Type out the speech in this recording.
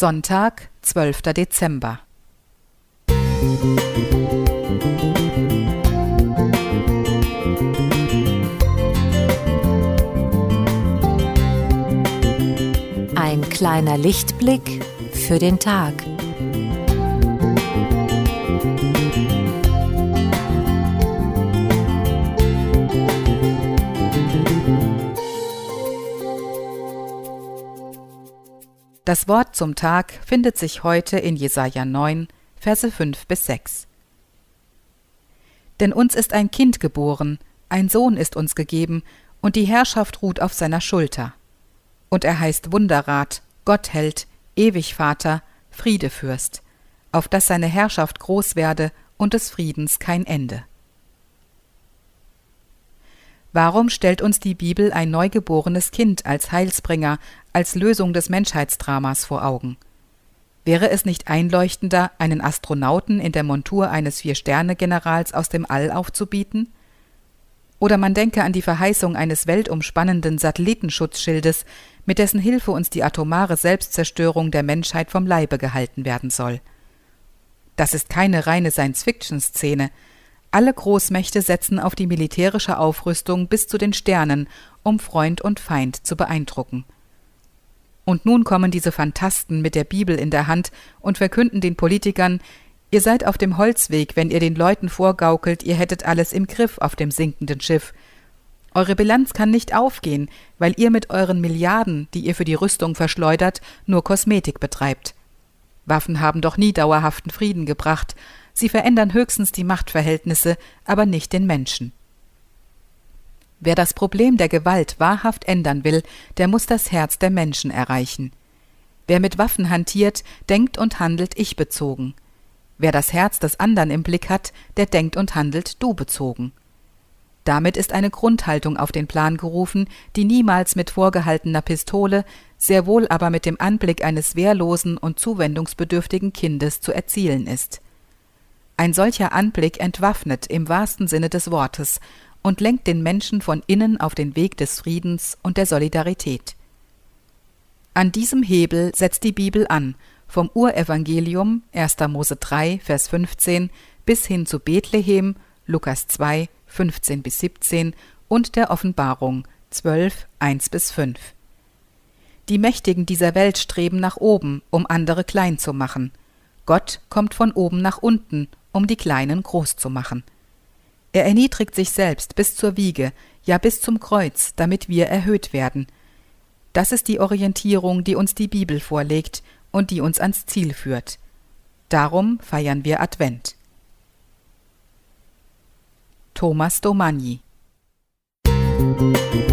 Sonntag, 12. Dezember. Ein kleiner Lichtblick für den Tag. Das Wort zum Tag findet sich heute in Jesaja 9, Verse 5 bis 6. Denn uns ist ein Kind geboren, ein Sohn ist uns gegeben, und die Herrschaft ruht auf seiner Schulter. Und er heißt Wunderrat, Gottheld, Ewigvater, Friedefürst, auf dass seine Herrschaft groß werde und des Friedens kein Ende. Warum stellt uns die Bibel ein neugeborenes Kind als Heilsbringer, als Lösung des Menschheitsdramas vor Augen? Wäre es nicht einleuchtender, einen Astronauten in der Montur eines Vier-Sterne-Generals aus dem All aufzubieten? Oder man denke an die Verheißung eines weltumspannenden Satellitenschutzschildes, mit dessen Hilfe uns die atomare Selbstzerstörung der Menschheit vom Leibe gehalten werden soll. Das ist keine reine Science-Fiction-Szene, alle Großmächte setzen auf die militärische Aufrüstung bis zu den Sternen, um Freund und Feind zu beeindrucken. Und nun kommen diese Phantasten mit der Bibel in der Hand und verkünden den Politikern, ihr seid auf dem Holzweg, wenn ihr den Leuten vorgaukelt, ihr hättet alles im Griff auf dem sinkenden Schiff. Eure Bilanz kann nicht aufgehen, weil ihr mit euren Milliarden, die ihr für die Rüstung verschleudert, nur Kosmetik betreibt. Waffen haben doch nie dauerhaften Frieden gebracht, Sie verändern höchstens die Machtverhältnisse, aber nicht den Menschen. Wer das Problem der Gewalt wahrhaft ändern will, der muss das Herz der Menschen erreichen. Wer mit Waffen hantiert, denkt und handelt ich bezogen. Wer das Herz des anderen im Blick hat, der denkt und handelt du bezogen. Damit ist eine Grundhaltung auf den Plan gerufen, die niemals mit vorgehaltener Pistole, sehr wohl aber mit dem Anblick eines wehrlosen und zuwendungsbedürftigen Kindes zu erzielen ist. Ein solcher Anblick entwaffnet im wahrsten Sinne des Wortes und lenkt den Menschen von innen auf den Weg des Friedens und der Solidarität. An diesem Hebel setzt die Bibel an, vom Urevangelium 1. Mose 3, Vers 15 bis hin zu Bethlehem, Lukas 2, 15 bis 17 und der Offenbarung 12, 1 bis 5. Die Mächtigen dieser Welt streben nach oben, um andere klein zu machen. Gott kommt von oben nach unten um die Kleinen groß zu machen. Er erniedrigt sich selbst bis zur Wiege, ja bis zum Kreuz, damit wir erhöht werden. Das ist die Orientierung, die uns die Bibel vorlegt und die uns ans Ziel führt. Darum feiern wir Advent. Thomas Domagni Musik